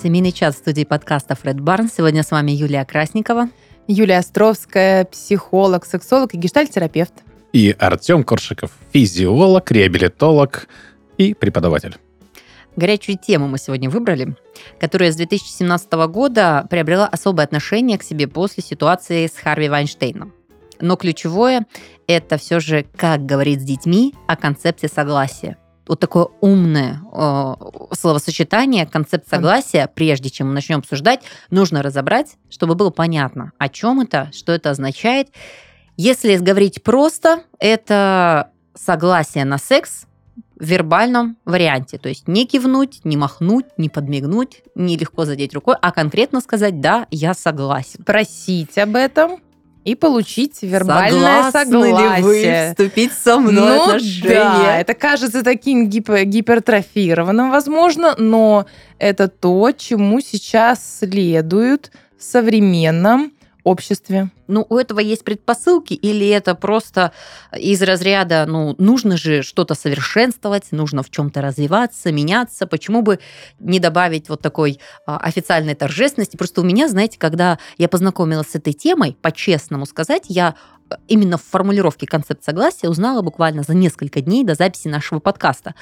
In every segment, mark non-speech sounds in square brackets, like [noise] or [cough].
Семейный час в студии подкаста Фред Барн. Сегодня с вами Юлия Красникова. Юлия Островская, психолог, сексолог и гештальтерапевт. И Артем Коршиков, физиолог, реабилитолог и преподаватель. Горячую тему мы сегодня выбрали, которая с 2017 года приобрела особое отношение к себе после ситуации с Харви Вайнштейном. Но ключевое – это все же, как говорить с детьми о концепции согласия – вот такое умное э, словосочетание, концепт согласия, прежде чем мы начнем обсуждать, нужно разобрать, чтобы было понятно, о чем это, что это означает. Если говорить просто, это согласие на секс в вербальном варианте. То есть не кивнуть, не махнуть, не подмигнуть, не легко задеть рукой, а конкретно сказать «да, я согласен». Просить об этом и получить вербальное Согласны согласие. ли вы вступить со мной в ну, отношения? да, это кажется таким гипо- гипертрофированным, возможно, но это то, чему сейчас следует в современном обществе. Ну, у этого есть предпосылки, или это просто из разряда, ну, нужно же что-то совершенствовать, нужно в чем-то развиваться, меняться, почему бы не добавить вот такой а, официальной торжественности? Просто у меня, знаете, когда я познакомилась с этой темой, по-честному сказать, я именно в формулировке концепт согласия узнала буквально за несколько дней до записи нашего подкаста.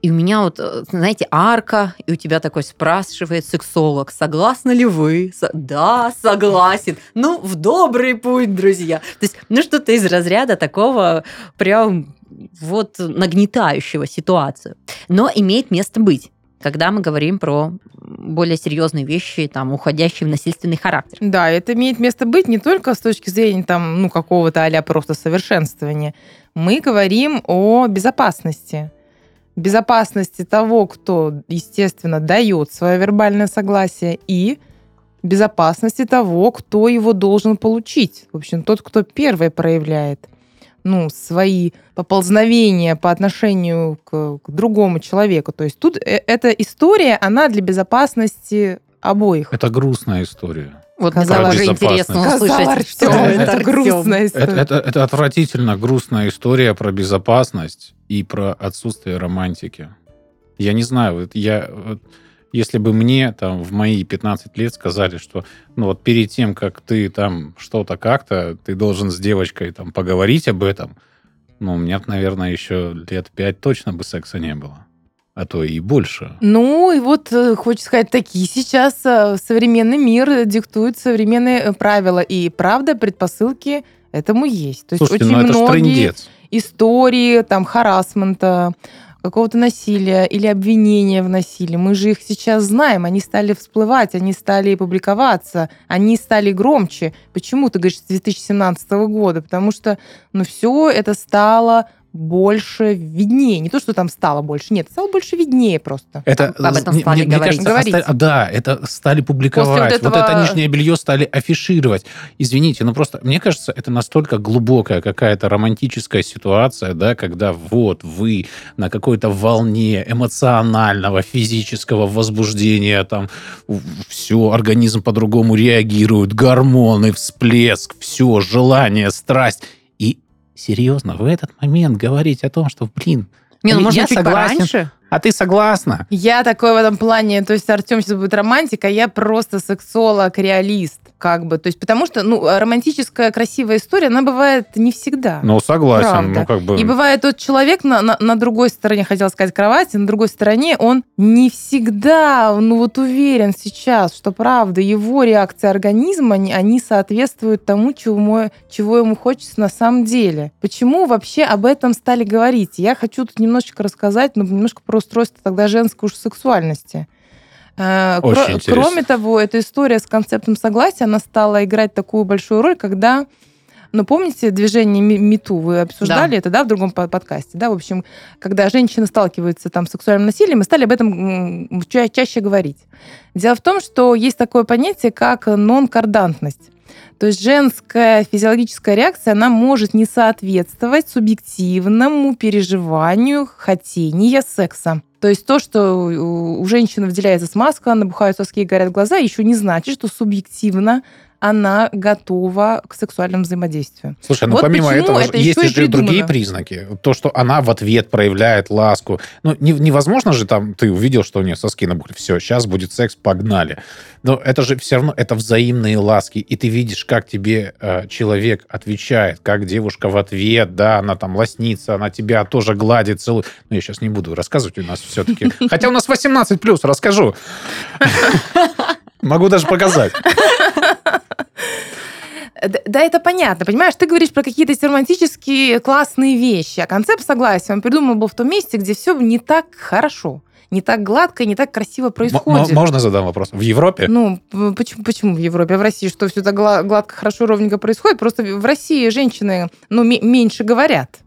И у меня вот, э, знаете, арка, и у тебя такой спрашивает сексолог, согласны ли вы? Да, согласен. Ну, в добрый путь, друзья. То есть, ну, что-то из разряда такого прям вот нагнетающего ситуацию. Но имеет место быть когда мы говорим про более серьезные вещи, там, уходящие в насильственный характер. Да, это имеет место быть не только с точки зрения там, ну, какого-то а просто совершенствования. Мы говорим о безопасности безопасности того, кто, естественно, дает свое вербальное согласие, и безопасности того, кто его должен получить. В общем, тот, кто первый проявляет ну, свои поползновения по отношению к, к другому человеку. То есть тут э, эта история, она для безопасности обоих. Это грустная история. Вот мне безопасность. интересно услышать, что это, это грустная история. Это, это, это отвратительно грустная история про безопасность и про отсутствие романтики. Я не знаю, вот я, вот, если бы мне там в мои 15 лет сказали, что ну вот перед тем, как ты там что-то как-то, ты должен с девочкой там поговорить об этом, ну, у меня, наверное, еще лет пять точно бы секса не было. А то и больше. Ну, и вот, э, хочется сказать, такие сейчас э, современный мир диктует современные э, правила. И правда, предпосылки этому есть. То есть Слушайте, очень ну многие истории там харасмента, какого-то насилия или обвинения в насилии. Мы же их сейчас знаем, они стали всплывать, они стали публиковаться, они стали громче. Почему ты говоришь с 2017 года? Потому что ну, все это стало больше виднее. Не то, что там стало больше, нет, стало больше виднее просто. Это, Об этом мне- стали мне, мне говорить. кажется, Говорить. оста- да, это стали публиковать. После вот вот, этого- это нижнее белье стали афишировать. Извините, но просто, мне кажется, это настолько глубокая какая-то романтическая ситуация, да, когда вот вы на какой-то волне эмоционального, физического возбуждения, там, все, организм по-другому реагирует, гормоны, всплеск, все, желание, страсть. Серьезно, в этот момент говорить о том, что, блин, Не, ну, можно я чуть согласен, пораньше. А ты согласна? Я такой в этом плане, то есть Артем сейчас будет романтик, а я просто сексолог, реалист, как бы. То есть потому что, ну, романтическая красивая история, она бывает не всегда. Ну, согласен. Правда. Ну, как бы... И бывает тот человек на, на, на другой стороне, хотел сказать, кровати, на другой стороне, он не всегда, ну вот уверен сейчас, что правда, его реакции организма, они, они соответствуют тому, чего, чего ему хочется на самом деле. Почему вообще об этом стали говорить? Я хочу тут немножечко рассказать, ну, немножко про устройство тогда женской уж сексуальности. Э, Очень кро- интересно. Кроме того, эта история с концептом согласия, она стала играть такую большую роль, когда ну, помните движение Ми- МИТУ? Вы обсуждали это, да, в другом по- подкасте, да? В общем, когда женщины сталкиваются там с сексуальным насилием, мы стали об этом ча- чаще говорить. Дело в том, что есть такое понятие, как нонкардантность. То есть женская физиологическая реакция, она может не соответствовать субъективному переживанию хотения секса. То есть то, что у женщины выделяется смазка, набухают соски и горят глаза, еще не значит, что субъективно она готова к сексуальному взаимодействию. Слушай, ну Вот помимо этого это есть еще и другие признаки. То, что она в ответ проявляет ласку. Ну, не- невозможно же там, ты увидел, что у нее соски набухли, все, сейчас будет секс, погнали. Но это же все равно, это взаимные ласки. И ты видишь, как тебе э, человек отвечает, как девушка в ответ, да, она там лоснится, она тебя тоже гладит, целует. Ну, я сейчас не буду рассказывать, у нас все-таки... [laughs] Хотя у нас 18 плюс, расскажу. [laughs] Могу даже показать. Да, это понятно, понимаешь? Ты говоришь про какие-то романтические классные вещи, а концепт согласия он придуман был в том месте, где все не так хорошо, не так гладко и не так красиво М- м- происходит. Можно задам вопрос? В Европе? Ну, почему, почему в Европе? А в России что, все так гла- гладко, хорошо, ровненько происходит? Просто в России женщины, ну, ме- меньше говорят.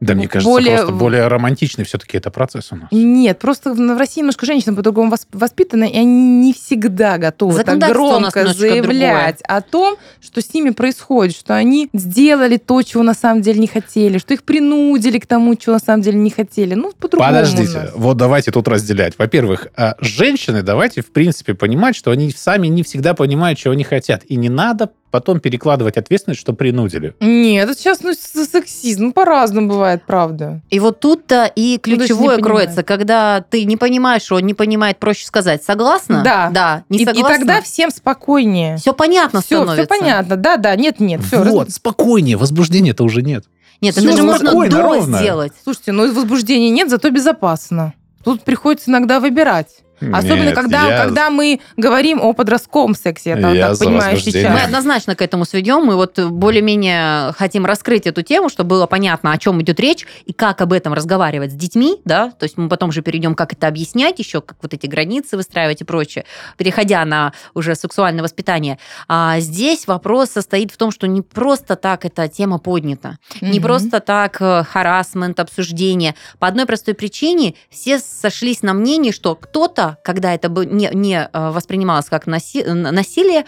Да, мне кажется, более- просто более романтичный все-таки это процесс у нас. Нет, просто в России немножко женщины по-другому вос- воспитаны, и они не всегда готовы так громко заявлять о том, что с ними происходит, что они сделали то, чего на самом деле не хотели, что их принудили к тому, чего на самом деле не хотели. Ну, по-другому Подождите, вот давайте тут разделять. Во-первых, а, женщины, давайте в принципе понимать, что они сами не всегда понимают, чего они хотят. И не надо потом перекладывать ответственность, что принудили. Нет, это сейчас ну, сексизм. Ну, по-разному бывает, правда. И вот тут-то и Ну, ключевое не кроется, когда ты не понимаешь, что он не понимает, проще сказать, согласна? Да. Да. Не и, и согласна? тогда всем спокойнее. все понятно Все, становится. все понятно. Да, да, нет, нет. Все, вот, спокойнее, возбуждения-то уже нет. Нет, Всё это же можно до сделать. Слушайте, ну возбуждения нет, зато безопасно. Тут приходится иногда выбирать. Особенно, Нет, когда, я- когда мы говорим о подростковом сексе, я так, Я так за понимаю возбуждение. Мы сейчас. однозначно к этому сведем. Мы вот более-менее хотим раскрыть эту тему, чтобы было понятно, о чем идет речь и как об этом разговаривать с детьми, да, то есть мы потом же перейдем, как это объяснять еще, как вот эти границы выстраивать и прочее, переходя на уже сексуальное воспитание. А здесь вопрос состоит в том, что не просто так эта тема поднята, не Мгм. просто так э, харасмент, обсуждение. По одной простой причине все сошлись на мнении, что кто-то, когда это бы не, не э, воспринималось как насилие,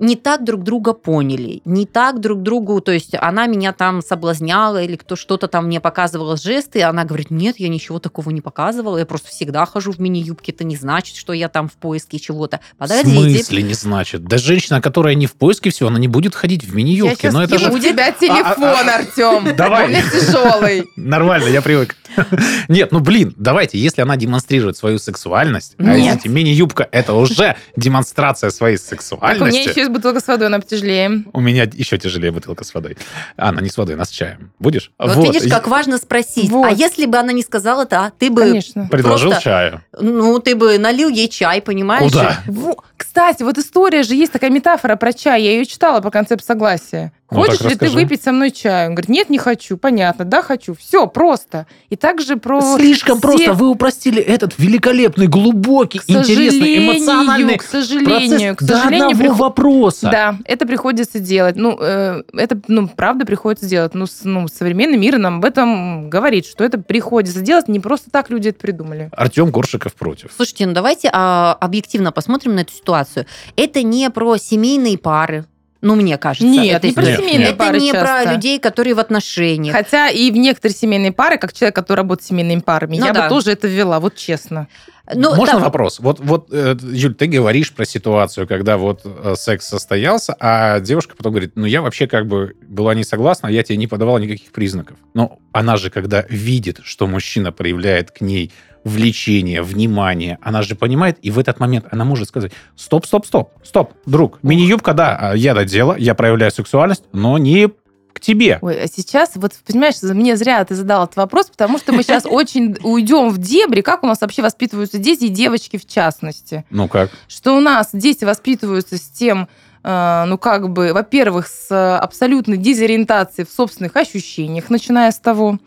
не так друг друга поняли, не так друг другу, то есть она меня там соблазняла или кто что-то там мне показывал жесты, и она говорит, нет, я ничего такого не показывала, я просто всегда хожу в мини-юбке, это не значит, что я там в поиске чего-то. В Подождите. смысле не значит? Да женщина, которая не в поиске всего, она не будет ходить в Я мини-юбке. сейчас Но это же в тебя телефон, А, а, Артем. Давай. Он у тяжелый. Нормально, я привык. [laughs] Нет, ну блин, давайте, если она демонстрирует свою сексуальность, а Нет. извините, мини-юбка это уже демонстрация своей Так, у меня сексуальности. еще есть бутылка с водой, она потяжелее. У меня еще тяжелее бутылка с водой. А, она не с водой, она с чаем. Будешь? Вот, видишь, как важно спросить. Вот. А если бы она не сказала, да, ты бы, Конечно. Предложил просто- чаю. ну, ты бы налил ей чай, понимаешь? Куда? Во, Кстати, вот история же есть такая метафора про чай. Я ее читала по концепт согласия. Ну, Хочешь так ли ты выпить со мной чай? Он говорит, нет, не хочу. Понятно, да, хочу. Все, просто. И также про... Слишком все- просто. Вы упростили этот великолепный, глубокий, К интересный, эмоциональный к сожалению, процесс к до сожалению, одного приход- вопроса. Да, это приходится делать. Ну, э, это, ну, правда приходится делать. Ну, с- ну, современный мир нам об этом говорит, что это приходится делать. Не просто так люди это придумали. Артем Коршиков против. Слушайте, ну давайте а, объективно посмотрим на эту ситуацию. Это не про семейные пары. Ну, мне кажется. Нет, это не про семейные нет. Это пары не часто. про людей, которые в отношениях. Хотя и в некоторые семейные пары, как человек, который работает с семейными парами, Ну я да. бы тоже это ввела, вот честно. Ну, Можно там- вопрос? Вот, вот, э, Юль, ты говоришь про ситуацию, когда вот э, секс состоялся, а девушка потом говорит, ну я вообще как бы была не согласна, я тебе не подавала никаких признаков. Но она же, когда видит, что мужчина проявляет к ней влечение, внимание, она же понимает, и в этот момент она может сказать, стоп, стоп, стоп, стоп, друг, мини-юбка, да, а я додела, я проявляю сексуальность, но не к тебе. Ой, а сейчас, вот, понимаешь, за- мне зря ты задал этот вопрос, потому что мы сейчас [laughs] очень уйдем в дебри, как у нас вообще воспитываются дети и девочки в частности. Ну как? Что у нас дети воспитываются с тем, э, ну, как бы, во-первых, с э, абсолютной дезориентацией в собственных ощущениях, начиная с того.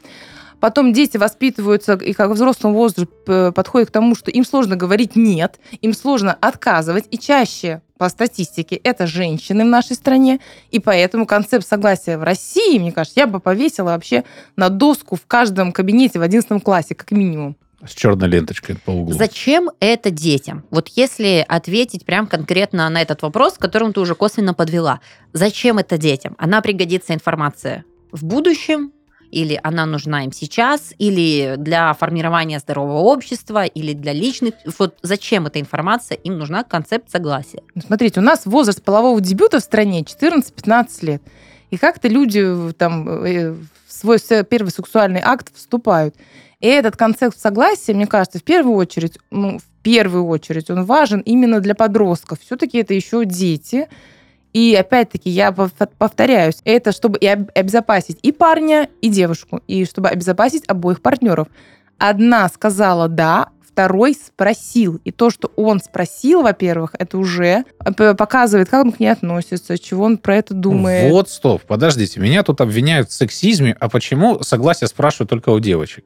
Потом дети воспитываются и как в взрослом возрасте э, подходят к тому, что им сложно говорить «нет», им сложно отказывать, и чаще по статистике это женщины в нашей стране, и поэтому концепт согласия в России, мне кажется, я бы повесила вообще на доску в каждом кабинете в 11 классе, как минимум. С черной ленточкой по углу. Зачем это детям? Вот если ответить прям конкретно на этот вопрос, к которому ты уже косвенно подвела. Зачем это детям? Она пригодится информация в будущем или она нужна им сейчас, или для формирования здорового общества, или для личных... Вот зачем эта информация? Им нужна концепт согласия. Ну, Смотрите, у нас возраст полового дебюта в стране 14-15 лет. И как-то люди э, там э, в свой первый сексуальный акт вступают. И этот концепт согласия, мне кажется, в первую очередь, ну, в первую очередь, он важен именно для подростков. Все-таки это еще дети. И опять-таки, я пов- повторяюсь, это чтобы и об- обезопасить и парня, и девушку, и чтобы обезопасить обоих партнеров. Одна сказала «да», второй спросил. И то, что он спросил, во-первых, это уже п- показывает, как он к ней относится, чего он про это думает. Вот, стоп, подождите, меня тут обвиняют в сексизме, а почему согласие спрашивают только у девочек?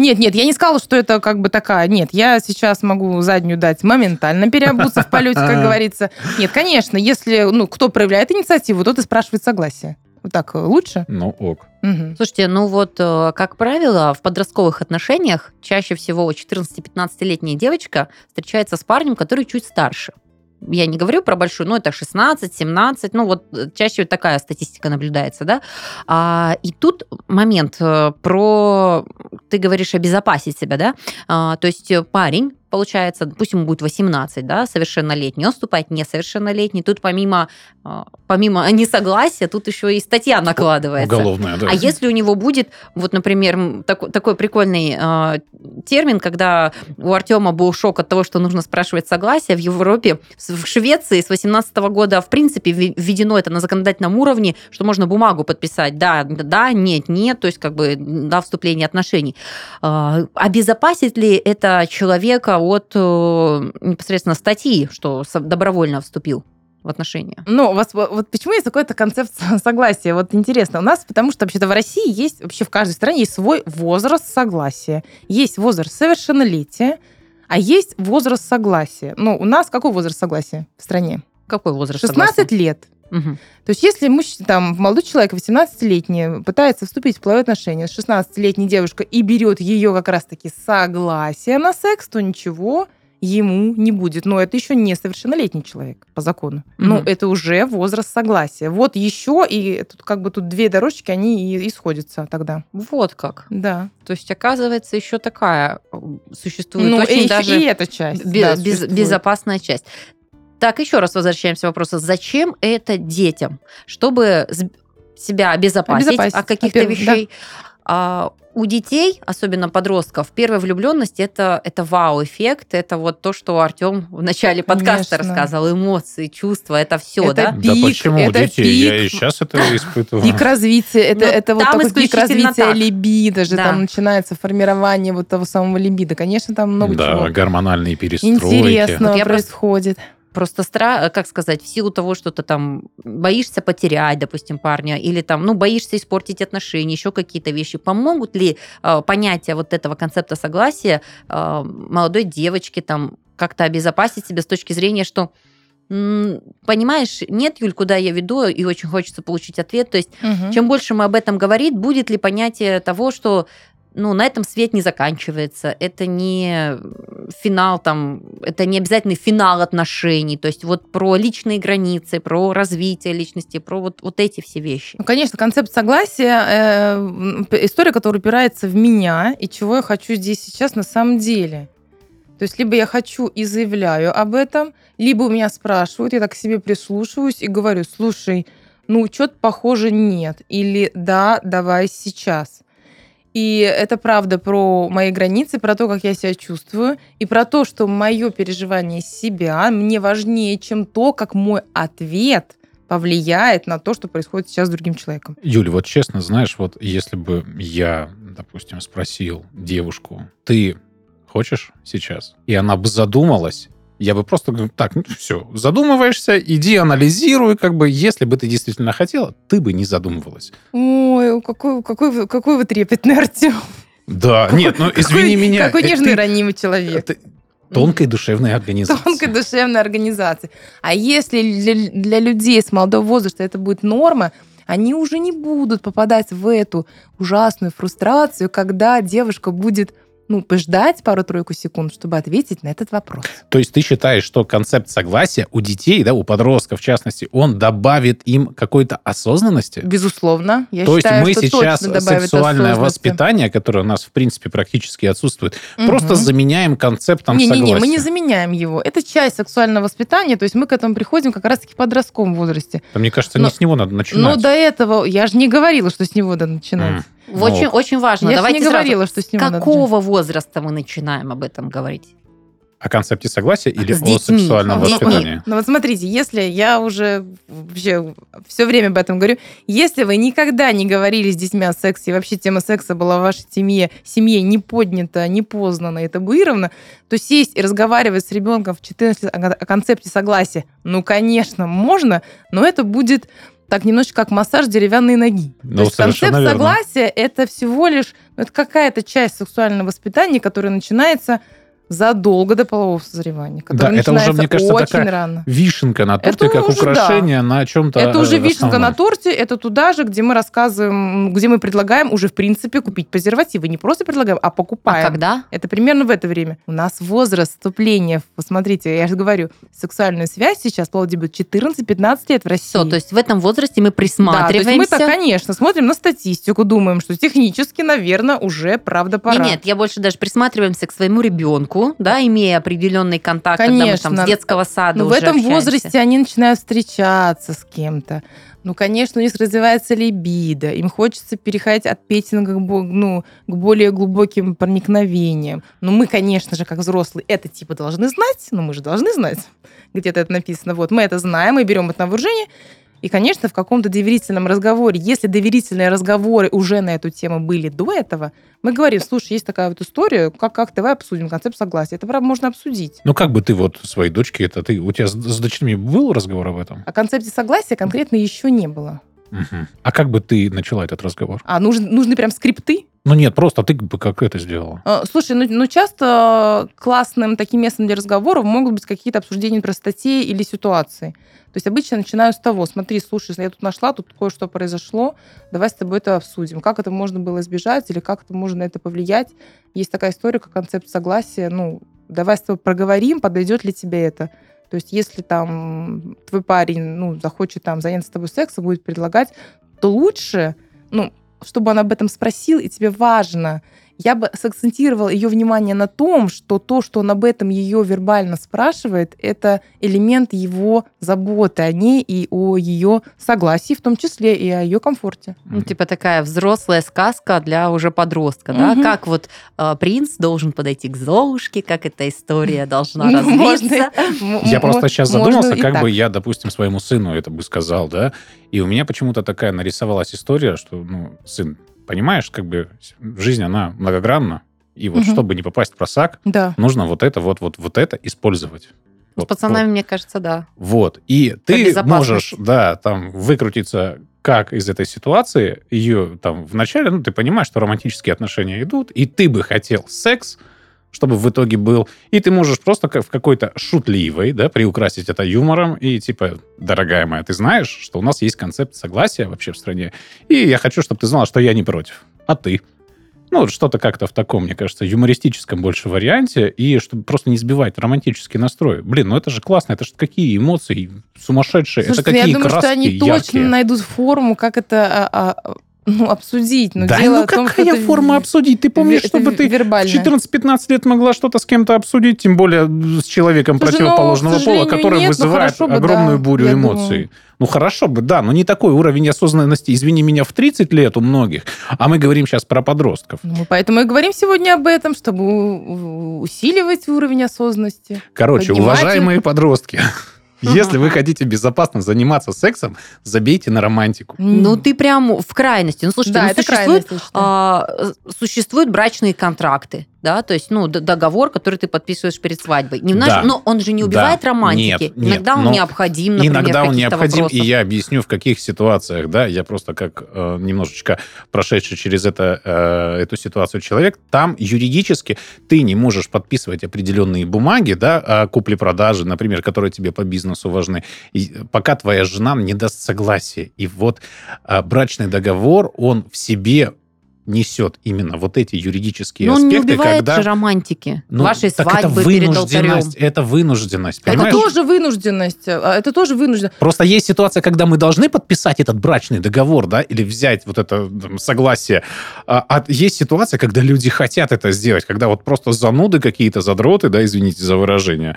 Нет, нет, я не сказала, что это как бы такая. Нет, я сейчас могу заднюю дать моментально переобуться в полете, как говорится. Нет, конечно, если ну, кто проявляет инициативу, тот и спрашивает согласие. Вот так э, лучше? Ну, ок. Мгм. Слушайте, ну вот, э, как правило, в подростковых отношениях чаще всего 14-15-летняя девочка встречается с парнем, который чуть старше. Я не говорю про большую, но это 16, 17, ну вот э, чаще вот такая статистика наблюдается, да. А, и тут момент э, про, ты говоришь, обезопасить себя, да. А, то есть э, парень, получается, ему будет 18, да, совершеннолетний, он вступает несовершеннолетний. Тут помимо, а, помимо несогласия, тут еще и статья накладывается. Уголовная, да. А если у него будет, вот, например, м, такой, прикольный э, термин, когда у Артема был шок от того, что нужно спрашивать согласие, в Европе, в Швеции с 18 года, в принципе, вве- введено это на законодательном уровне, что можно бумагу подписать, да, да, нет, нет, то есть как бы до вступления отношений. А, Обезопасит ли это человека от э, непосредственно статьи, что добровольно вступил в отношения? Ну, у вас вот вот почему есть такой-то концепт согласия? Вот интересно. У нас, потому что вообще-то в России есть, вообще в каждой стране есть свой возраст согласия. Есть возраст совершеннолетия, а есть возраст согласия. Ну, у нас какой возраст согласия в стране? Какой возраст? 16 согласия? лет. Мгм. То есть если мужчина, там, молодой человек, 18-летний, пытается вступить в половые отношения с 16-летней девушкой и берет ее как раз-таки согласие на секс, то ничего ему не будет. Но это еще не совершеннолетний человек по закону. Ну, Мгм. это уже возраст согласия. Вот еще, и тут как бы тут две дорожки, они и, и сходятся тогда. Вот как. Да. То есть, оказывается, еще такая существует ну, очень и, даже и эта часть. бе- да, без- безопасная часть. Так, еще раз возвращаемся к вопросу. Зачем это детям? Чтобы себя обезопасить, Обезопасить, от каких-то да. вещей. А у детей, особенно подростков, первая влюбленность это, это вау-эффект, это вот то, что Артем в начале подкаста Конечно. рассказывал, эмоции, чувства, это все, Это да? Да пик, почему это детей? Я и пик. сейчас это испытываю. Пик [laughs] развития, это, Ну, это вот там такой пик развития так. либидо же, Да. там начинается формирование вот того самого либидо. Конечно, там много Да, чего гормональные перестройки. интересного Вот я просто- происходит. Просто стра, как сказать, в силу того, что ты там боишься потерять, допустим, парня, или там, ну, боишься испортить отношения, еще какие-то вещи, помогут ли э, понятия вот этого концепта согласия э, молодой девочке там как-то обезопасить себя с точки зрения, что Понимаешь, нет, Юль, куда я веду, и очень хочется получить ответ. То есть, Мгм. чем больше мы об этом говорим, будет ли понятие того, что ну, на этом свет не заканчивается. Это не финал, там, это не обязательный финал отношений. То есть вот про личные границы, про развитие личности, про вот, вот эти все вещи. Ну, конечно, концепт согласия э, история, которая упирается в меня и чего я хочу здесь сейчас на самом деле. То есть либо я хочу и заявляю об этом, либо у меня спрашивают, я так к себе прислушиваюсь и говорю, слушай, ну что-то похоже нет, или да, давай сейчас. И это правда про мои границы, про то, как я себя чувствую, и про то, что мое переживание себя мне важнее, чем то, как мой ответ повлияет на то, что происходит сейчас с другим человеком. Юля, вот честно, знаешь, вот если бы я, допустим, спросил девушку, ты хочешь сейчас? И она бы задумалась, я бы просто говорю, так, ну все, задумываешься, иди анализируй, как бы, если бы ты действительно хотела, ты бы не задумывалась. Ой, какой, какой, какой вы трепетный, Артем. Да, нет, ну извини меня. Какой э, нежный, ты- ранимый человек. это тонкой душевной организации. Тонкой душевной организации. А если для, для людей с молодого возраста это будет норма, они уже не будут попадать в эту ужасную фрустрацию, когда девушка будет ну, пождать пару-тройку секунд, чтобы ответить на этот вопрос. То есть ты считаешь, что концепт согласия у детей, да, у подростков в частности, он добавит им какой-то осознанности? Безусловно. Я То считаю, есть мы сейчас сексуальное воспитание, которое у нас, в принципе, практически отсутствует, Мгм. просто заменяем концептом Не-не-не, согласия. мы не заменяем его. Это часть сексуального воспитания, то есть мы к этому приходим как раз-таки в подростковом возрасте. Да, Мне кажется, Но- не с него надо Но начинать. до этого, я же не говорила, что с него надо начинать. М. Очень, Ну, очень важно. Я Давайте не сразу. говорила, что с него надо Какого возраста мы начинаем об этом говорить? О концепте согласия или С о детьми. сексуальном С детьми. воспитании? Ну вот смотрите, если я уже вообще все время об этом говорю, если вы никогда не говорили с детьми о сексе, и вообще тема секса была в вашей семье, семье не поднята, не познана и табуирована, то сесть и разговаривать с ребенком в 14 лет о о концепте согласия, ну, конечно, можно, но это будет так немножечко как массаж деревянной ноги. Ну, То есть концепт верно. согласия это всего лишь ну, это какая-то часть сексуального воспитания, которая начинается задолго до полового созревания, которая это уже, начинается мне кажется, очень такая рано. Вишенка на торте, Это как уже украшение на чем-то Это уже вишенка на торте, это туда же, где мы рассказываем, где мы предлагаем уже, в принципе, купить презервативы. Не просто предлагаем, а А покупаем. когда? Это примерно в это время. У нас возраст вступления, посмотрите, я же говорю, сексуальную связь сейчас плод будет 14-15 лет в России. Все, то есть в этом возрасте мы да, то есть присматриваемся. мы-то, конечно, смотрим на статистику, думаем, что технически, наверное, уже правда пора. Не, нет, я больше даже присматриваемся к своему ребенку, да, имея определенный контакт, когда мы там Конечно. с детского сада Но в уже этом общаемся. возрасте они начинают встречаться с кем-то. Ну, конечно, у них развивается либидо, им хочется переходить от петинга к, ну, к более глубоким проникновениям. Но мы, конечно же, как взрослые, это типа должны знать, ну мы же должны знать, [laughs] где-то это написано. Вот, мы это знаем, мы берем это на вооружение, и, конечно, в каком-то доверительном разговоре, если доверительные разговоры уже на эту тему были до этого, мы говорим, слушай, есть такая вот история, как, как давай обсудим концепт согласия. Это, правда, можно обсудить. Ну, как бы ты вот своей дочке это... Ты, у тебя с, с дочерьми был разговор об этом? О концепте согласия конкретно еще не было. Мгм. А как бы ты начала этот разговор? А нужны, нужны прям скрипты? Ну, нет, просто ты бы как это сделала? Э, Слушай, ну, ну часто классным таким местом для разговоров могут быть какие-то обсуждения про статей или ситуации. То есть обычно начинаю с того, смотри, слушай, я тут нашла, тут кое-что произошло, давай с тобой это обсудим. Как это можно было избежать или как это можно на это повлиять? Есть такая история, как концепт согласия. Ну, давай с тобой проговорим, подойдет ли тебе это. То есть если там твой парень ну, захочет там заняться с тобой сексом, будет предлагать, то лучше, ну, чтобы он об этом спросил, и тебе важно, я бы сакцентировала ее внимание на том, что то, что он об этом ее вербально спрашивает, это элемент его заботы о ней и о ее согласии, в том числе и о ее комфорте. Ну, типа такая взрослая сказка для уже подростка, да? Мгм. Как вот э, принц должен подойти к Золушке, как эта история должна развиться. [laughs] Я просто сейчас задумался, как бы я, допустим, своему сыну это бы сказал, да, и у меня почему-то такая нарисовалась история, что, ну, сын, понимаешь, как бы жизнь, она многогранна, и вот Мгм. чтобы не попасть в просак, Да. нужно вот это, вот, вот, вот это использовать. С Вот, пацанами, мне кажется, да. Вот. И ты можешь, да, там, выкрутиться как из этой ситуации, ее там вначале, ну, ты понимаешь, что романтические отношения идут, и ты бы хотел секс, чтобы в итоге был, и ты можешь просто как в какой-то шутливой, да, приукрасить это юмором, и типа, дорогая моя, ты знаешь, что у нас есть концепт согласия вообще в стране, и я хочу, чтобы ты знала, что я не против, а ты? Ну, что-то как-то в таком, мне кажется, юмористическом больше варианте, и чтобы просто не сбивать романтический настрой. Блин, ну это же классно, это же какие эмоции сумасшедшие, Слушайте, это ну, какие я думаю, краски что они яркие. точно найдут форму, как это а, а, ну, обсудить. Но да, дело ну в том, какая это форма обсудить? Ты помнишь, чтобы ты в вербально. 14-15 лет могла что-то с кем-то обсудить, тем более с человеком Слушай, ну, противоположного к пола, который нет, вызывает бы, огромную да, бурю эмоций. думаю. Ну хорошо бы, да, но не такой уровень осознанности, извини меня, в 30 лет у многих. А мы говорим сейчас про подростков. Ну, поэтому и говорим сегодня об этом, чтобы усиливать уровень осознанности. Короче, уважаемые подростки, [laughs] если вы [laughs] хотите безопасно заниматься сексом, забейте на романтику. Ну, ты прям в крайности. Ну, слушайте, да, ну, это существует, крайность, а, существуют брачные контракты, да, то есть, ну, договор, который ты подписываешь перед свадьбой. Не Да. Но он же не убивает Да. романтики. Нет, нет, Иногда он необходим, например, Иногда он необходим, вопросах. и я объясню, в каких ситуациях, да, я просто как э, немножечко прошедший через это, э, эту ситуацию человек, там юридически ты не можешь подписывать определенные бумаги, да, о купле-продаже, например, которые тебе по бизнесу важны, и пока твоя жена не даст согласия. И вот э, брачный договор, он в себе несет именно вот эти юридические Но он не аспекты, убивает когда... же романтики. Ну, Вашей так это свадьбы перед алтарем. вынужденность, это вынужденность, Это понимаешь? тоже вынужденность. Это тоже вынужденность. Просто есть ситуация, когда мы должны подписать этот брачный договор, да, или взять вот это там, согласие. А, а есть ситуация, когда люди хотят это сделать, когда вот просто зануды какие-то, задроты, да, извините за выражение,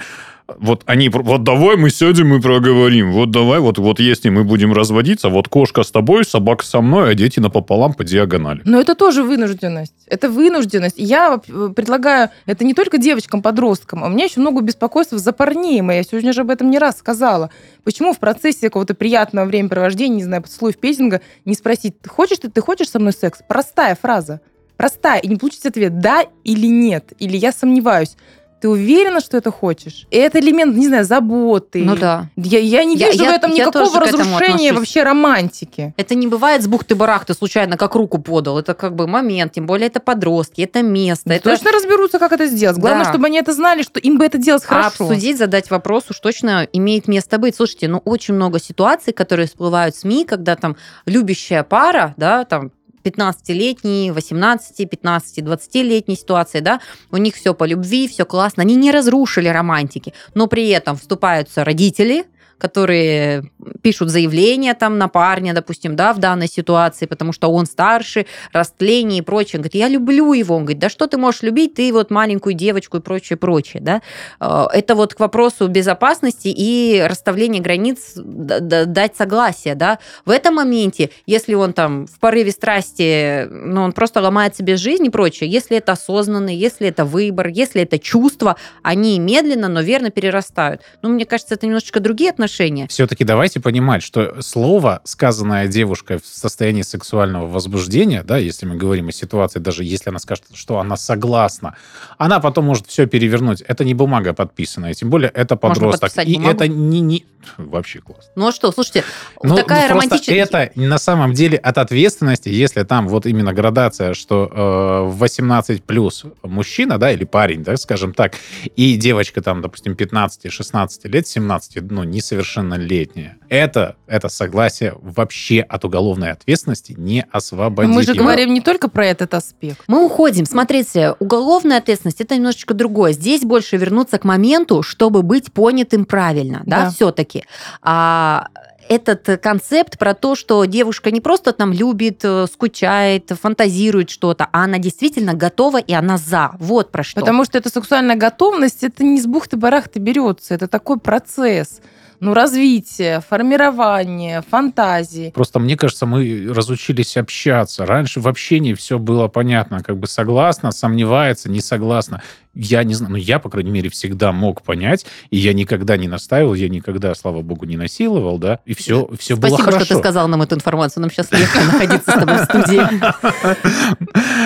вот они, вот давай мы сядем и проговорим, вот давай, вот, вот если мы будем разводиться, вот кошка с тобой, собака со мной, а дети напополам по диагонали. Но это тоже вынужденность. Это вынужденность. Я э, предлагаю, это не только девочкам-подросткам, а у меня еще много беспокойств за парней. Мы- Я сегодня же об этом не раз сказала. Почему в процессе какого-то приятного времяпровождения, не знаю, поцелуев, песенга, не спросить, хочешь ты, ты хочешь со мной секс? Простая фраза. Простая. И не получить ответ «да» или «нет», или «я сомневаюсь». Ты уверена, что это хочешь? И это элемент, не знаю, заботы. Ну да. Я, я не Я- вижу я- в этом я никакого этому разрушения вообще романтики. Это не бывает с бухты-барахты случайно, как руку подал. Это как бы момент, тем более это подростки, это место. Да это Точно разберутся, как это сделать. Главное, Да. чтобы они это знали, что им бы это делать А хорошо. обсудить, задать вопрос уж точно имеет место быть. Слушайте, ну очень много ситуаций, которые всплывают в СМИ, когда там любящая пара, да, там 15-летние, 18, 15, 20-летние ситуации, да, у них все по любви, все классно, они не разрушили романтики, но при этом вступаются родители, которые пишут заявление там на парня, допустим, да, в данной ситуации, потому что он старше, растление и прочее. Он говорит, я люблю его. Он говорит, да что ты можешь любить, ты вот маленькую девочку и прочее, прочее, да. Э, Это вот к вопросу безопасности и расставления границ, дать согласие, да. В этом моменте, если он там в порыве страсти, ну, он просто ломает себе жизнь и прочее, если это осознанный, если это выбор, если это чувство, они медленно, но верно перерастают. Ну, мне кажется, это немножечко другие отношения. Все-таки давайте понимать, что слово, сказанное девушкой в состоянии сексуального возбуждения, да, если мы говорим о ситуации, даже если она скажет, что она согласна, она потом может все перевернуть. Это не бумага подписанная, тем более это подросток. И бумагу? это не, не... Вообще классно. Ну а что, слушайте, Ну, такая ну, романтичная... это на самом деле от ответственности, если там вот именно градация, что э, 18 плюс мужчина, да, или парень, да, скажем так, и девочка там, допустим, 15-16 лет, 17, ну, несовершеннолетняя, это, это согласие вообще от уголовной ответственности не освободит. Мы же его. говорим не только про этот аспект. Мы уходим. Смотрите, уголовная ответственность это немножечко другое. Здесь больше вернуться к моменту, чтобы быть понятым правильно, да, Да. все-таки. А этот концепт про то, что девушка не просто там любит, э, скучает, фантазирует что-то, а она действительно готова и она за. Вот про что. Потому что эта сексуальная готовность, это не с бухты-барахты берется. Это такой процесс. Ну, развитие, формирование, фантазии. Просто мне кажется, мы разучились общаться. Раньше в общении все было понятно, как бы согласна, сомневается, не согласна. Я не знаю, но я, по крайней мере, всегда мог понять, и я никогда не настаивал, я никогда, слава богу, не насиловал, да, и все, все было Спасибо, хорошо. что ты сказал нам эту информацию. Нам сейчас легче находиться с тобой в студии.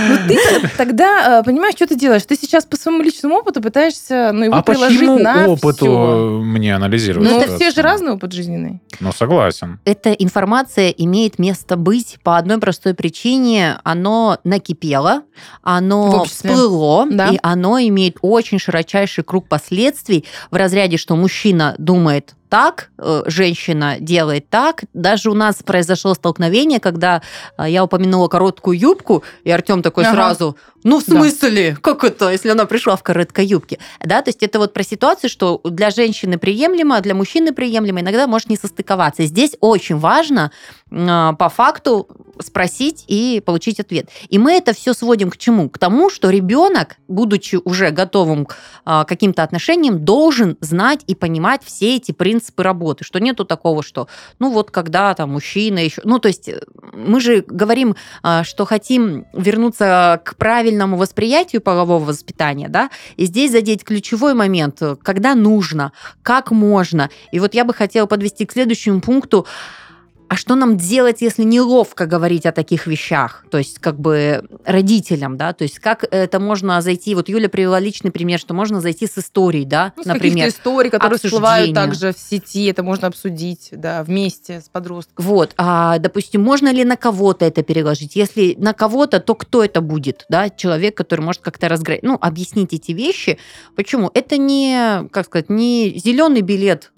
Ну, ты тогда, э, понимаешь, что ты делаешь? Ты сейчас по своему личному опыту пытаешься ну, его а приложить почему на опыту всё. мне анализировать? Ну, это ситуацию? Все же разный опыт жизненный. Ну, согласен. эта информация имеет место быть по одной простой причине. Оно накипело, оно всплыло, Да. и оно имеет очень широчайший круг последствий в разряде, что мужчина думает так, э, женщина делает так. Даже у нас произошло столкновение, когда э, я упомянула короткую юбку, и Артем такой Ага. сразу, ну в Да. смысле, как это, если она пришла в короткой юбке? Да, то есть это вот про ситуацию, что для женщины приемлемо, а для мужчины приемлемо, иногда может не состыковаться. Здесь очень важно э, по факту спросить и получить ответ. И мы это все сводим к чему? К тому, что ребенок, будучи уже готовым к а, каким-то отношениям, должен знать и понимать все эти принципы работы. Что нету такого, что, ну вот когда там мужчина еще... Ну то есть э, мы же говорим, а, что хотим вернуться к правильному восприятию полового воспитания, да, и здесь задеть ключевой момент, э, когда нужно, как можно. И вот я бы хотела подвести к следующему пункту, а что нам делать, если неловко говорить о таких вещах? То есть, как бы родителям, да? То есть, как это можно зайти? Вот Юля привела личный пример, что можно зайти с историей, да, Ну, например. историй, которые всплывают обсуждения. также в сети, это можно обсудить, да, вместе с подростком. Вот, а, допустим, можно ли на кого-то это переложить? Если на кого-то, то кто это будет, да? Человек, который может как-то разграть, ну, объяснить эти вещи. Почему? Это не, как сказать, не зеленый билет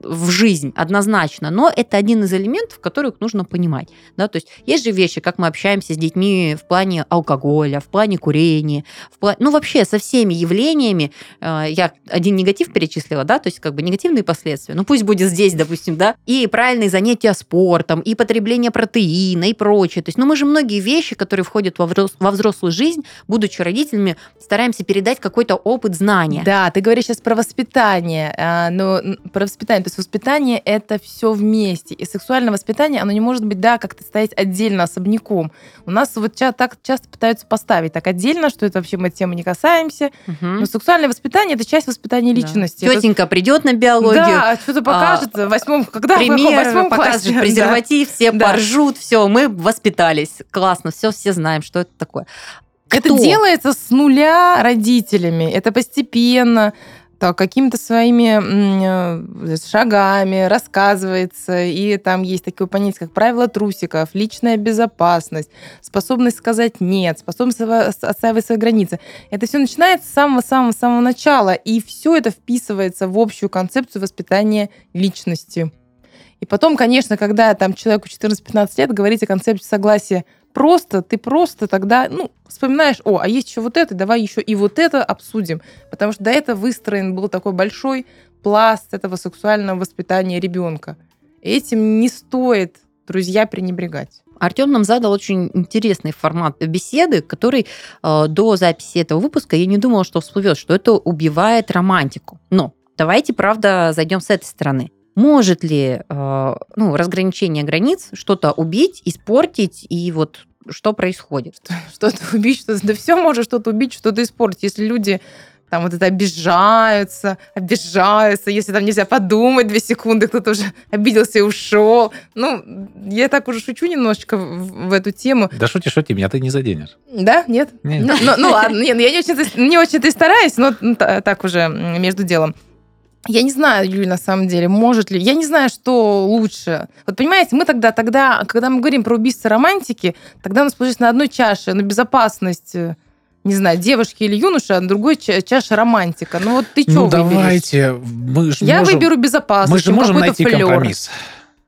в жизнь однозначно, но это один из элементов, которых нужно понимать. Да? То есть есть же вещи, как мы общаемся с детьми в плане алкоголя, в плане курения, в плане, ну вообще со всеми явлениями. Э, я один негатив перечислила, да, то есть как бы негативные последствия. Ну пусть будет здесь, допустим, да, и правильные занятия спортом, и потребление протеина, и прочее. То есть, ну мы же многие вещи, которые входят во, взрос- во взрослую жизнь, будучи родителями, стараемся передать какой-то опыт знания. Да, ты говоришь сейчас про воспитание, а, но про воспитание, то есть воспитание это все вместе, и сексуальное воспитание, оно не может быть, да, как-то стоять отдельно, особняком. У нас вот так часто пытаются поставить так отдельно, что это вообще мы темы не касаемся, Мгм. но сексуальное воспитание это часть воспитания Да. личности. Это- Тетенька придет на биологию, Да, что-то покажет в восьмом, когда в пример, восьмом покажет [laughs] классе. презерватив, все Да. поржут, все, мы воспитались. Классно, все, все знаем, что это такое. Это Кто? делается с нуля родителями. Это постепенно, какими-то своими э, шагами рассказывается. И там есть такое понятие, как правило трусиков, личная безопасность, способность сказать нет, способность отстаивать свои границы. Это все начинается с самого-самого-самого начала. И все это вписывается в общую концепцию воспитания личности. И потом, конечно, когда там человеку 14-15 лет говорить о концепции согласия просто, ты просто тогда, ну, вспоминаешь, о, а есть еще вот это, давай еще и вот это обсудим. Потому что до этого выстроен был такой большой пласт этого сексуального воспитания ребенка. Этим не стоит, друзья, пренебрегать. Артем нам задал очень интересный формат беседы, который э, до записи этого выпуска я не думала, что всплывет, что это убивает романтику. Но давайте, правда, зайдем с этой стороны. Может ли э, ну, разграничение границ что-то убить, испортить, и вот что происходит? Что-то [laughs] убить, что-то... Да все может что-то убить, что-то испортить. Если люди там вот это обижаются, обижаются, если там нельзя подумать две секунды, кто-то уже [laughs] обиделся и ушел. Ну, я так уже шучу немножечко в, в эту тему. Да шути, шути, меня ты не заденешь. Да? Нет? Нет. Ну, ну, ну ладно, нет, ну я не очень-то, не очень-то и стараюсь, но та- так уже между делом. Я не знаю, Юль, на самом деле, может ли. Я не знаю, что лучше. Вот понимаете, мы тогда, тогда, когда мы говорим про убийство романтики, тогда у нас получается на одной чаше, на безопасность, э, не знаю, девушки или юноши, а на другой ча- чаше романтика. Ну вот ты что ну выберешь? давайте, мы же Я можем, выберу безопасность. мы же можем найти флёр. компромисс.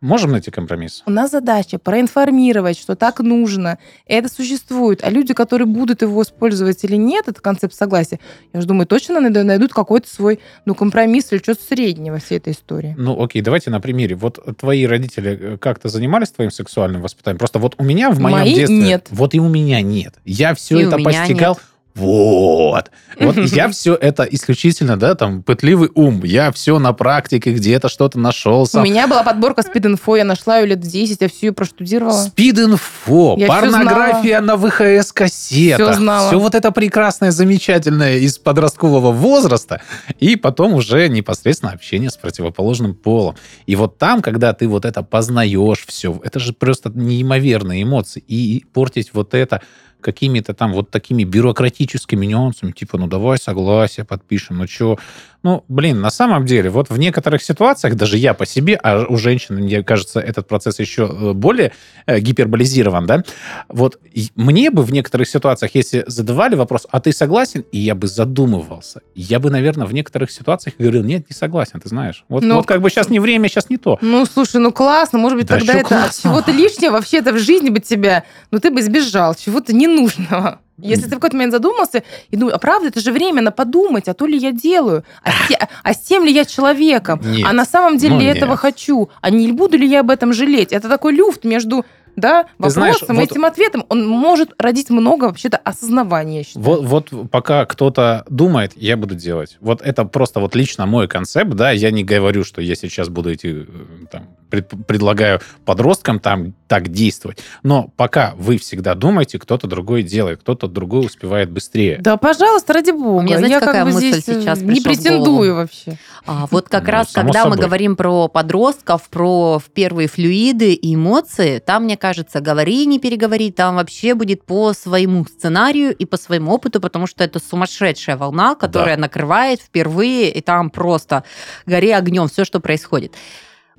Можем найти компромисс? У нас задача проинформировать, что так нужно. Это существует. А люди, которые будут его использовать или нет, это концепт согласия, я же думаю, точно найду- найдут какой-то свой ну, компромисс или что-то среднее во всей этой истории. Ну, окей, давайте на примере. Вот твои родители э, как-то занимались твоим сексуальным воспитанием? Просто вот у меня в моем Мои детстве... нет. Вот и у меня нет. Я все И это постигал. Вот. Вот [laughs] я все это исключительно, да, там, пытливый ум. Я все на практике где-то что-то нашел У сам. меня была подборка спид-инфо, я нашла ее лет в 10, я всю ее проштудировала. Спид-инфо, порнография на ВХС-кассетах. Всё знала. Все вот это прекрасное, замечательное из подросткового возраста. И потом уже непосредственно общение с противоположным полом. И вот там, когда ты вот это познаешь все, это же просто неимоверные эмоции. И портить вот это какими-то там вот такими бюрократическими нюансами, типа, ну давай согласие подпишем, ну что, ну, блин, на самом деле, вот в некоторых ситуациях, даже я по себе, а у женщин, мне кажется, этот процесс еще э, более э, гиперболизирован, да, вот мне бы в некоторых ситуациях, если задавали вопрос, а ты согласен, и я бы задумывался, я бы, наверное, в некоторых ситуациях говорил, нет, не согласен, ты знаешь. Вот, Ну, вот как бы сейчас не время, сейчас не то. Ну, слушай, ну классно, может быть, Да тогда это от классно? чего-то лишнего вообще-то в жизни бы тебя, ну, ты бы избежал чего-то ненужного. Если ты в какой-то момент задумался и думаешь, а правда, это же время подумать, а то ли я делаю, а, с те- а с тем ли я человеком, Нет. а на самом деле Ну, ли я нет. этого хочу, а не буду ли я об этом жалеть? Это такой люфт между да, Ты вопросом знаешь, и вот- этим ответом. Он может родить много вообще-то осознавания. Вот, вот пока кто-то думает, я буду делать. Вот это просто вот лично мой концепт, да, я не говорю, что я сейчас буду идти, э, там, пред- предлагаю подросткам там так действовать. Но пока вы всегда думаете, кто-то другой делает, кто-то другой успевает быстрее. Да, пожалуйста, ради бога. мне, знаете, я какая как бы мысль здесь э, сейчас не претендую вообще. А вот как Ну, раз, когда мы собой. говорим про подростков, про первые флюиды и эмоции, там, мне кажется, говори, не переговори, там вообще будет по своему сценарию и по своему опыту, потому что это сумасшедшая волна, которая накрывает впервые, и там просто гори огнем все, что происходит.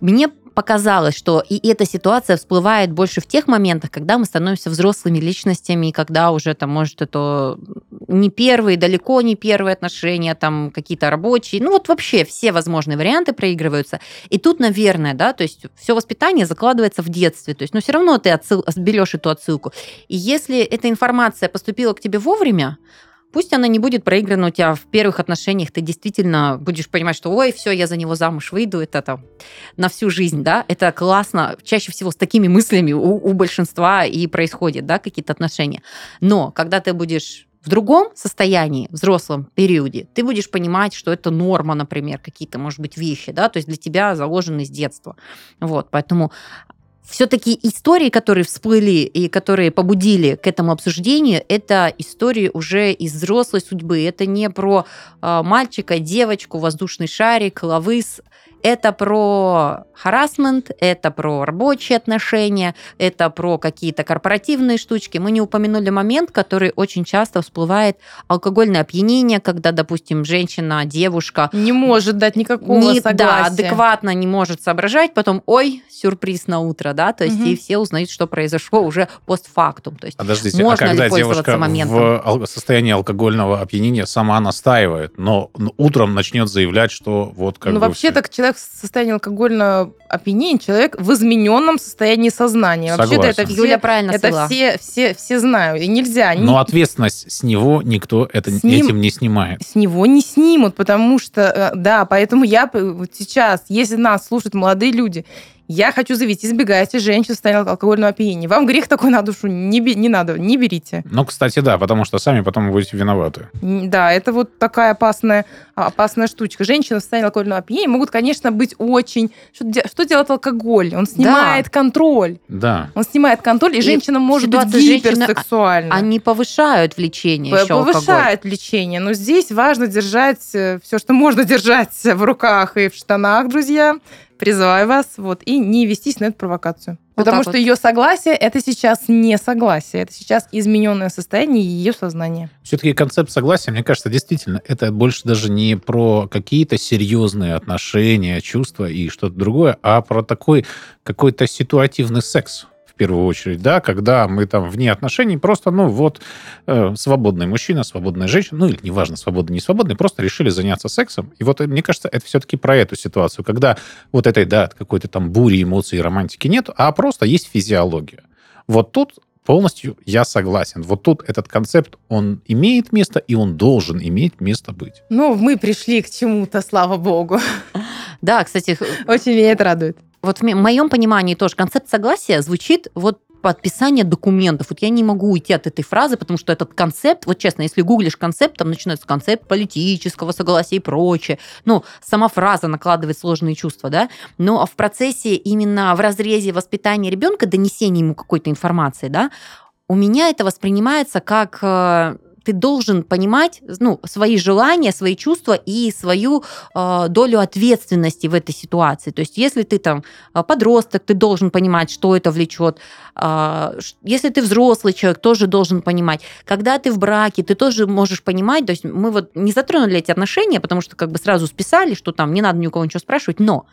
Мне показалось, что и эта ситуация всплывает больше в тех моментах, когда мы становимся взрослыми личностями, и когда уже там, может, это не первые, далеко не первые отношения, там какие-то рабочие. Ну вот вообще все возможные варианты проигрываются. И тут, наверное, да, то есть все воспитание закладывается в детстве. То есть, но все равно ты отсыл, берешь эту отсылку. И если эта информация поступила к тебе вовремя, Пусть она не будет проиграна у тебя в первых отношениях, ты действительно будешь понимать, что ой, все, я за него замуж выйду, это там на всю жизнь, да, это классно. Чаще всего с такими мыслями у, у большинства и происходит, да, какие-то отношения. Но когда ты будешь в другом состоянии, взрослом периоде, ты будешь понимать, что это норма, например, какие-то, может быть, вещи, да, то есть для тебя заложены с детства. Вот, поэтому все-таки истории, которые всплыли и которые побудили к этому обсуждению, это истории уже из взрослой судьбы. Это не про э, мальчика, девочку, воздушный шарик, лавыс. Это про харасмент, это про рабочие отношения, это про какие-то корпоративные штучки. Мы не упомянули момент, который очень часто всплывает алкогольное опьянение, когда, допустим, женщина, девушка не может дать никакого не, согласия. Да, адекватно не может соображать, потом, ой, сюрприз на утро, да, то есть угу. и все узнают, что произошло уже постфактум. То есть Подождите, а можно а когда ли девушка моментом? в состоянии алкогольного опьянения сама настаивает, но утром начнет заявлять, что вот как Ну вообще так человек в состоянии алкогольного опьянения, человек в измененном состоянии сознания. Вообще-то это все, Юля правильно это все, все, все знают, и нельзя. Но не... ответственность с него никто это, с ним, этим не снимает. С него не снимут, потому что, э, да, поэтому я вот сейчас, если нас слушают молодые люди, я хочу заявить, избегайте женщин в состоянии алкогольного опьянения. Вам грех такой на душу не, не надо, не берите. Ну, кстати, да, потому что сами потом будете виноваты. Да, это вот такая опасная, опасная штучка. Женщины в состоянии алкогольного опьянения могут, конечно, быть очень... Что, что делает алкоголь? Он снимает да. контроль. Да. Он снимает контроль, и, и женщина может быть гиперсексуальна. Они повышают влечение еще Повышают алкоголь. влечение. Но здесь важно держать э, все, что можно держать в руках и в штанах, друзья призываю вас, вот, и не вестись на эту провокацию. Вот Потому что вот. ее согласие это сейчас не согласие, это сейчас измененное состояние ее сознания. Все-таки концепт согласия, мне кажется, действительно, это больше даже не про какие-то серьезные отношения, чувства и что-то другое, а про такой какой-то ситуативный секс первую очередь, да, когда мы там вне отношений просто, ну, вот, э, свободный мужчина, свободная женщина, ну, или неважно, свободный, не свободный, просто решили заняться сексом. И вот, мне кажется, это все-таки про эту ситуацию, когда вот этой, да, какой-то там бури эмоций и романтики нет, а просто есть физиология. Вот тут полностью я согласен. Вот тут этот концепт, он имеет место, и он должен иметь место быть. Ну, мы пришли к чему-то, слава богу. Да, кстати... Очень меня это радует вот в моем понимании тоже концепт согласия звучит вот подписание документов. Вот я не могу уйти от этой фразы, потому что этот концепт, вот честно, если гуглишь концепт, там начинается концепт политического согласия и прочее. Ну, сама фраза накладывает сложные чувства, да, но в процессе именно в разрезе воспитания ребенка, донесения ему какой-то информации, да, у меня это воспринимается как э, ты должен понимать ну, свои желания, свои чувства и свою э, долю ответственности в этой ситуации. То есть, если ты там э, подросток, ты должен понимать, что это влечет. Э, если ты взрослый человек, тоже должен понимать. Когда ты в браке, ты тоже можешь понимать. То есть, мы вот не затронули эти отношения, потому что как бы сразу списали, что там не надо ни у кого ничего спрашивать, но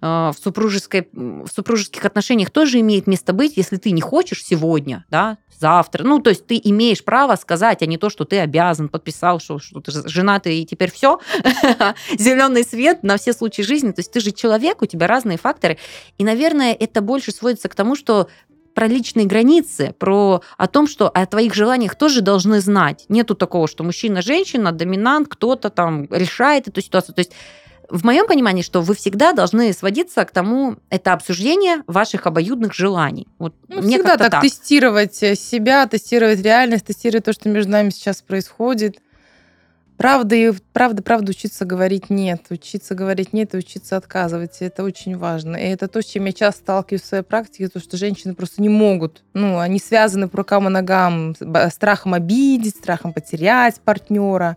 э, в, супружеской, в супружеских отношениях тоже имеет место быть, если ты не хочешь сегодня, да, завтра. Ну, то есть ты имеешь право сказать, а не то, что ты обязан, подписал, что, что ты женатый и теперь все. [laughs] Зеленый свет на все случаи жизни. То есть ты же человек, у тебя разные факторы. И, наверное, это больше сводится к тому, что про личные границы, про о том, что о твоих желаниях тоже должны знать. Нету такого, что мужчина, женщина, доминант, кто-то там решает эту ситуацию. То есть в моем понимании, что вы всегда должны сводиться к тому, это обсуждение ваших обоюдных желаний. Вот ну, мне всегда так, так тестировать э, себя, тестировать реальность, тестировать то, что между нами сейчас происходит. Правда, и правда, правда, учиться говорить нет. Учиться говорить нет и учиться отказывать. Это очень важно. И это то, с чем я часто сталкиваюсь в своей практике, то, что женщины просто не могут. Ну, они связаны по рукам и ногам страхом обидеть, страхом потерять партнера.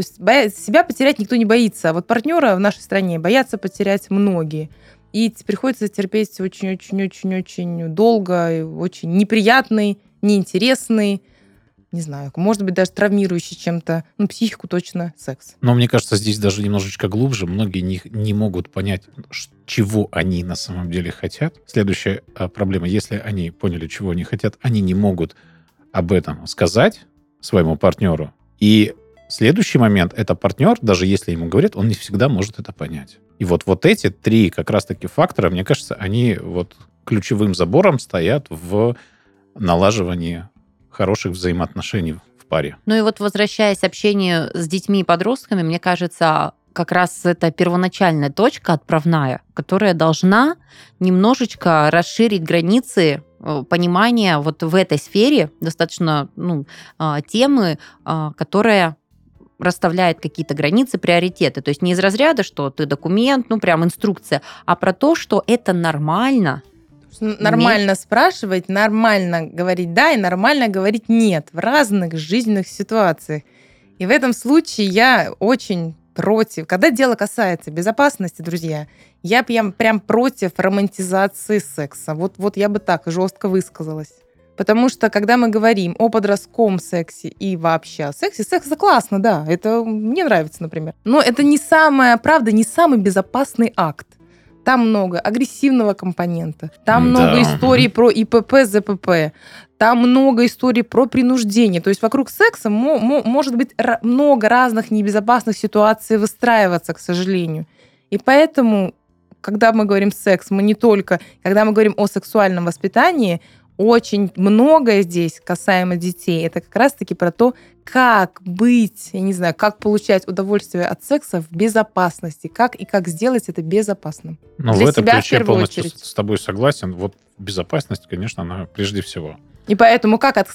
То есть боя... себя потерять никто не боится. А вот партнера в нашей стране боятся потерять многие. И приходится терпеть очень-очень-очень-очень долго, очень неприятный, неинтересный, не знаю, может быть, даже травмирующий чем-то, ну, психику точно, секс. Но мне кажется, здесь даже немножечко глубже. Многие не, не могут понять, чего они на самом деле хотят. Следующая а, проблема, если они поняли, чего они хотят, они не могут об этом сказать своему партнеру, И следующий момент, это партнер, даже если ему говорят, он не всегда может это понять. И вот, вот эти три как раз-таки фактора, мне кажется, они вот ключевым забором стоят в налаживании хороших взаимоотношений в паре. Ну и вот возвращаясь к общению с детьми и подростками, мне кажется, как раз это первоначальная точка отправная, которая должна немножечко расширить границы э, понимания вот в этой сфере достаточно ну, а, темы, а, которая расставляет какие-то границы, приоритеты. То есть не из разряда, что ты документ, ну прям инструкция, а про то, что это нормально. Нормально Иметь... спрашивать, нормально говорить да и нормально говорить нет в разных жизненных ситуациях. И в этом случае я очень против. Когда дело касается безопасности, друзья, я прям, прям против романтизации секса. Вот, вот я бы так жестко высказалась. Потому что, когда мы говорим о подростковом сексе и вообще о сексе, секс это классно, да, это мне нравится, например. Но это не самая, правда, не самый безопасный акт. Там много агрессивного компонента, там да. много историй про ИПП, ЗПП, там много историй про принуждение. То есть вокруг секса может быть много разных небезопасных ситуаций выстраиваться, к сожалению. И поэтому, когда мы говорим секс, мы не только, когда мы говорим о сексуальном воспитании, очень многое здесь касаемо детей. Это как раз-таки про то, как быть, я не знаю, как получать удовольствие от секса в безопасности, как и как сделать это безопасным. Ну, в этом себя, ключе я полностью очередь. с тобой согласен. Вот безопасность, конечно, она прежде всего. И поэтому как от,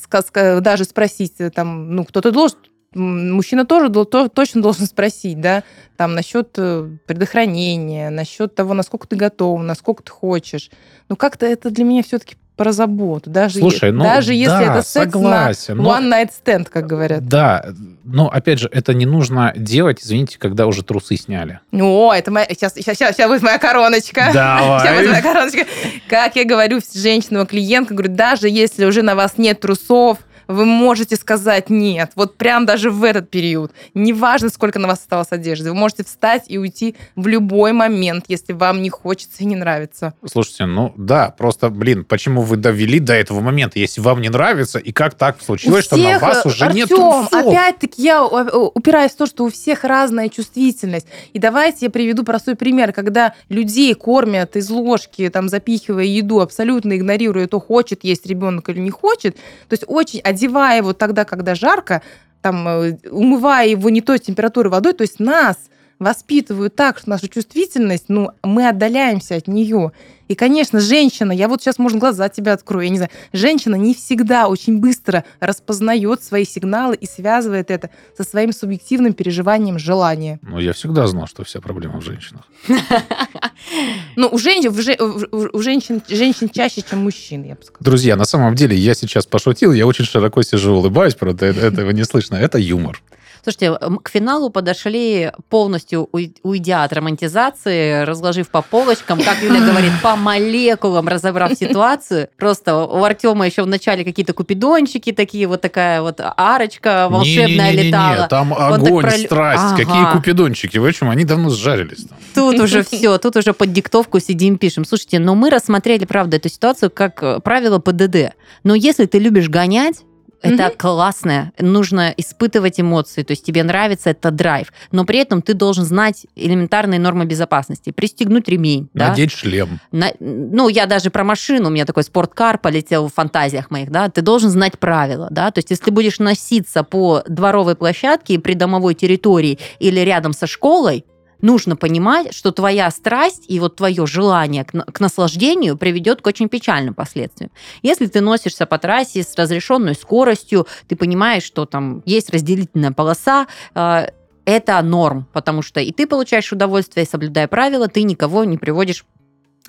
даже спросить, э, там, ну, кто-то должен мужчина тоже то, точно должен спросить, да, там насчет э, предохранения, насчет того, насколько ты готов, насколько ты хочешь. Но как-то это для меня все-таки про заботу. Даже, Слушай, ну, даже если да, это секс согласен, на но, one night stand, как говорят. Да, но опять же, это не нужно делать, извините, когда уже трусы сняли. О, это моя... Сейчас, сейчас, сейчас, сейчас будет моя короночка. [laughs] Давай. Сейчас будет моя короночка. Как я говорю женщинам, клиентка, говорю, даже если уже на вас нет трусов, вы можете сказать нет. Вот прям даже в этот период. Неважно, сколько на вас осталось одежды. Вы можете встать и уйти в любой момент, если вам не хочется и не нравится. Слушайте, ну да, просто, блин, почему вы довели до этого момента, если вам не нравится, и как так случилось, всех, что на вас уже Артем, нет трусов? опять-таки я упираюсь в то, что у всех разная чувствительность. И давайте я приведу простой пример, когда людей кормят из ложки, там, запихивая еду, абсолютно игнорируя то, хочет есть ребенок или не хочет. То есть очень одевая его тогда, когда жарко, там, э, умывая его не той температуры водой, то есть нас воспитывают так, что наша чувствительность, ну, мы отдаляемся от нее. И, конечно, женщина, я вот сейчас, можно, глаза тебя открою, я не знаю, женщина не всегда очень быстро распознает свои сигналы и связывает это со своим субъективным переживанием желания. Ну, я всегда знал, что вся проблема в женщинах. [laughs] Ну, у женщин, у женщин, женщин чаще, чем мужчин, я бы сказала. Друзья, на самом деле, я сейчас пошутил, я очень широко сижу, улыбаюсь, правда, этого не слышно. Это юмор. Слушайте, к финалу подошли полностью уйдя от романтизации, разложив по полочкам, как Юля говорит, по молекулам разобрав ситуацию. Просто у Артема еще в начале какие-то купидончики такие, вот такая вот арочка волшебная не, не, не, летала. Там Он огонь, прол... страсть. Ага. Какие купидончики? В общем, они давно сжарились. Там. Тут уже все, тут уже под диктовку сидим, пишем. Слушайте, но мы рассмотрели, правда, эту ситуацию как э, правило ПДД. Но если ты любишь гонять, это угу. классно. Нужно испытывать эмоции. То есть тебе нравится это драйв. Но при этом ты должен знать элементарные нормы безопасности. Пристегнуть ремень. Надеть да? шлем. На, ну, я даже про машину. У меня такой спорткар полетел в фантазиях моих. Да? Ты должен знать правила. Да? То есть если ты будешь носиться по дворовой площадке и придомовой территории или рядом со школой, нужно понимать, что твоя страсть и вот твое желание к, наслаждению приведет к очень печальным последствиям. Если ты носишься по трассе с разрешенной скоростью, ты понимаешь, что там есть разделительная полоса, э, это норм, потому что и ты получаешь удовольствие, соблюдая правила, ты никого не приводишь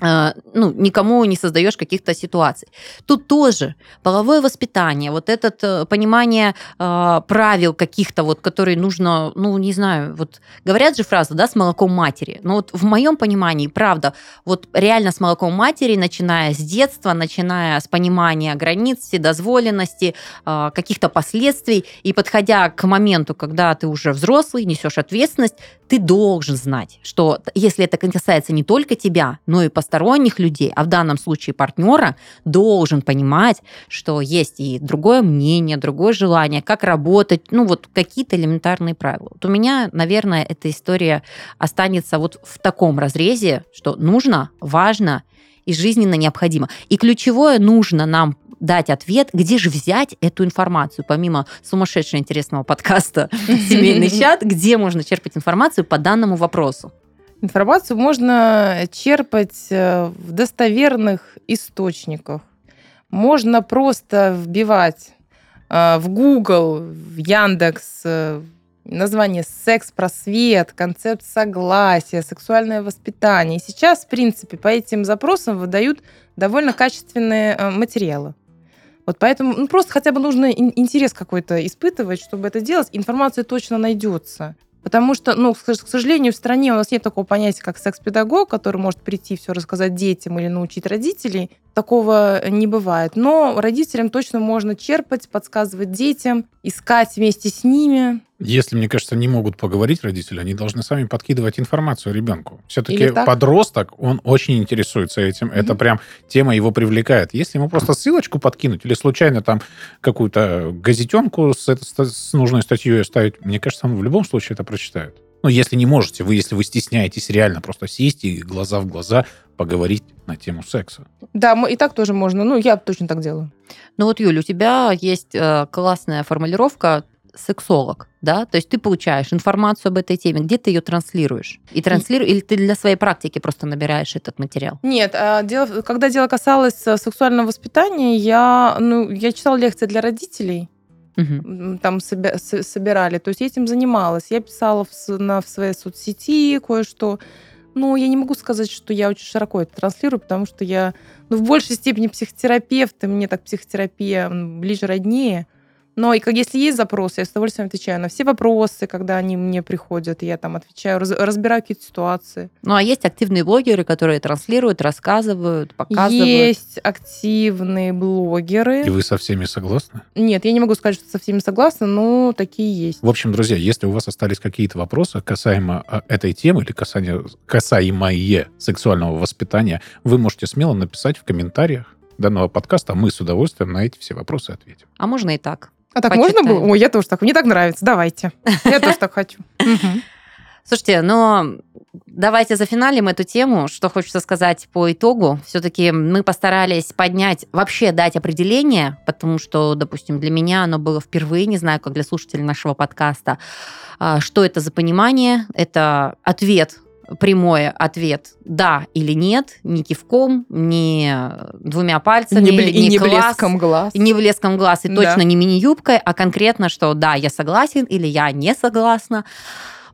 ну, никому не создаешь каких-то ситуаций. Тут тоже половое воспитание, вот это э, понимание э, правил каких-то, вот, которые нужно, ну, не знаю, вот говорят же фразу, да, с молоком матери. Но вот в моем понимании, правда, вот реально с молоком матери, начиная с детства, начиная с понимания границ, вседозволенности, э, каких-то последствий, и подходя к моменту, когда ты уже взрослый, несешь ответственность, ты должен знать, что если это касается не только тебя, но и по посторонних людей, а в данном случае партнера, должен понимать, что есть и другое мнение, другое желание, как работать, ну вот какие-то элементарные правила. Вот у меня, наверное, эта история останется вот в таком разрезе, что нужно, важно и жизненно необходимо. И ключевое нужно нам дать ответ, где же взять эту информацию, помимо сумасшедшего интересного подкаста [laughs] «Семейный чат», где можно черпать информацию по данному вопросу. Информацию можно черпать э, в достоверных источниках. Можно просто вбивать э, в Google, в Яндекс э, название секс-просвет, концепт согласия, сексуальное воспитание. И сейчас, в принципе, по этим запросам выдают довольно качественные материалы. Вот поэтому ну, просто хотя бы нужно интерес какой-то испытывать, чтобы это делать. Информация точно найдется. Потому что, ну, к сожалению, в стране у нас нет такого понятия, как секс-педагог, который может прийти все рассказать детям или научить родителей. Такого не бывает. Но родителям точно можно черпать, подсказывать детям, искать вместе с ними. Если, мне кажется, не могут поговорить родители, они должны сами подкидывать информацию ребенку. Все-таки подросток, он очень интересуется этим. Mm-hmm. Это прям тема его привлекает. Если ему просто ссылочку подкинуть или случайно там какую-то газетенку с, с нужной статьей оставить, мне кажется, он в любом случае это прочитает. Ну, если не можете, вы, если вы стесняетесь реально просто сесть и глаза в глаза поговорить на тему секса. Да, и так тоже можно. Ну, я точно так делаю. Ну вот, Юля, у тебя есть э, классная формулировка сексолог, да, то есть ты получаешь информацию об этой теме, где ты ее транслируешь? И транслируешь, или ты для своей практики просто набираешь этот материал? Нет, а дело, когда дело касалось э, сексуального воспитания, я, ну, я читала лекции для родителей, угу. там собирали, то есть я этим занималась. Я писала в, на, в своей соцсети кое-что, но я не могу сказать, что я очень широко это транслирую, потому что я ну, в большей степени психотерапевт, и мне так психотерапия ближе роднее. Но и как если есть запрос, я с удовольствием отвечаю на все вопросы, когда они мне приходят, я там отвечаю, раз, разбираю какие-то ситуации. Ну а есть активные блогеры, которые транслируют, рассказывают, показывают. Есть активные блогеры. И вы со всеми согласны? Нет, я не могу сказать, что со всеми согласна, но такие есть. В общем, друзья, если у вас остались какие-то вопросы касаемо а, этой темы или касаемо, касаемое сексуального воспитания, вы можете смело написать в комментариях данного подкаста, а мы с удовольствием на эти все вопросы ответим. А можно и так. А так Почитаем. можно было? Ой, я тоже так. Мне так нравится. Давайте. Я тоже так хочу. [laughs] Слушайте, но давайте зафиналим эту тему. Что хочется сказать по итогу. Все-таки мы постарались поднять, вообще дать определение, потому что, допустим, для меня оно было впервые, не знаю, как для слушателей нашего подкаста, а, что это за понимание. Это ответ прямой ответ «да» или «нет», ни кивком, ни двумя пальцами, не бл- ни не класс, блеском глаз. Не блеском глаз, и да. точно не мини-юбкой, а конкретно, что «да, я согласен» или «я не согласна».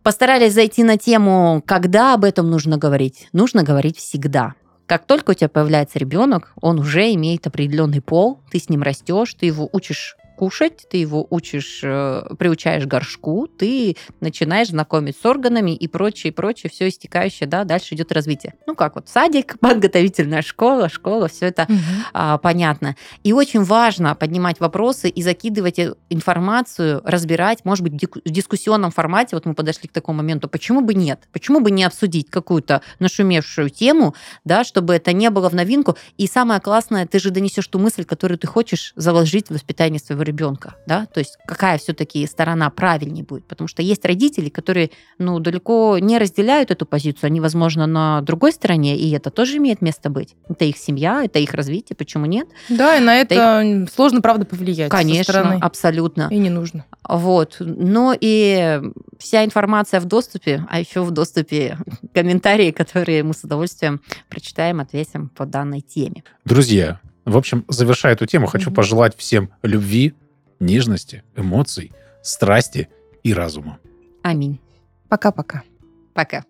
Постарались зайти на тему, когда об этом нужно говорить. Нужно говорить всегда. Как только у тебя появляется ребенок, он уже имеет определенный пол, ты с ним растешь, ты его учишь кушать, ты его учишь, э, приучаешь горшку, ты начинаешь знакомить с органами и прочее, прочее, все истекающее, да, дальше идет развитие. Ну как вот садик, [laughs] подготовительная школа, школа, все это угу. а, понятно. И очень важно поднимать вопросы и закидывать информацию, разбирать, может быть, в дискуссионном формате, вот мы подошли к такому моменту, почему бы нет? Почему бы не обсудить какую-то нашумевшую тему, да, чтобы это не было в новинку. И самое классное, ты же донесешь ту мысль, которую ты хочешь заложить в воспитание своего ребенка ребенка, да, то есть какая все-таки сторона правильнее будет, потому что есть родители, которые, ну, далеко не разделяют эту позицию, они, возможно, на другой стороне, и это тоже имеет место быть. Это их семья, это их развитие, почему нет? Да, и на это, это их... сложно, правда, повлиять. Конечно, абсолютно. И не нужно. Вот, но и вся информация в доступе, а еще в доступе комментарии, которые мы с удовольствием прочитаем, ответим по данной теме. Друзья, в общем, завершая эту тему, хочу mm-hmm. пожелать всем любви, нежности, эмоций, страсти и разума. Аминь. Пока-пока. Пока.